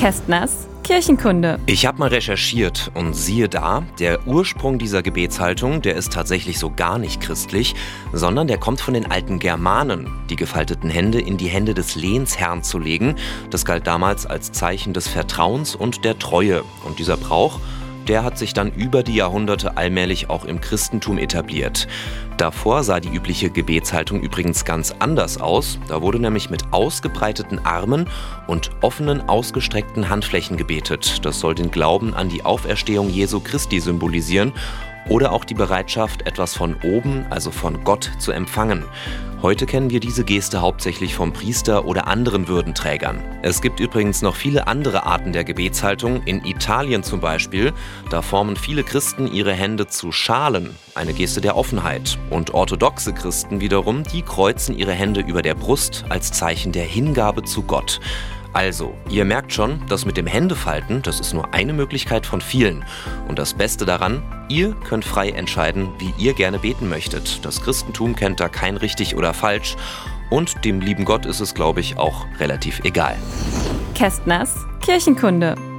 Kästners Kirchenkunde. Ich habe mal recherchiert und siehe da, der Ursprung dieser Gebetshaltung, der ist tatsächlich so gar nicht christlich, sondern der kommt von den alten Germanen, die gefalteten Hände in die Hände des Lehnsherrn zu legen. Das galt damals als Zeichen des Vertrauens und der Treue. Und dieser Brauch der hat sich dann über die Jahrhunderte allmählich auch im Christentum etabliert. Davor sah die übliche Gebetshaltung übrigens ganz anders aus. Da wurde nämlich mit ausgebreiteten Armen und offenen, ausgestreckten Handflächen gebetet. Das soll den Glauben an die Auferstehung Jesu Christi symbolisieren oder auch die Bereitschaft, etwas von oben, also von Gott, zu empfangen. Heute kennen wir diese Geste hauptsächlich vom Priester oder anderen Würdenträgern. Es gibt übrigens noch viele andere Arten der Gebetshaltung. In Italien zum Beispiel, da formen viele Christen ihre Hände zu Schalen, eine Geste der Offenheit. Und orthodoxe Christen wiederum, die kreuzen ihre Hände über der Brust als Zeichen der Hingabe zu Gott. Also, ihr merkt schon, das mit dem Händefalten, das ist nur eine Möglichkeit von vielen. Und das Beste daran, ihr könnt frei entscheiden, wie ihr gerne beten möchtet. Das Christentum kennt da kein richtig oder falsch. Und dem lieben Gott ist es, glaube ich, auch relativ egal. Kästners Kirchenkunde.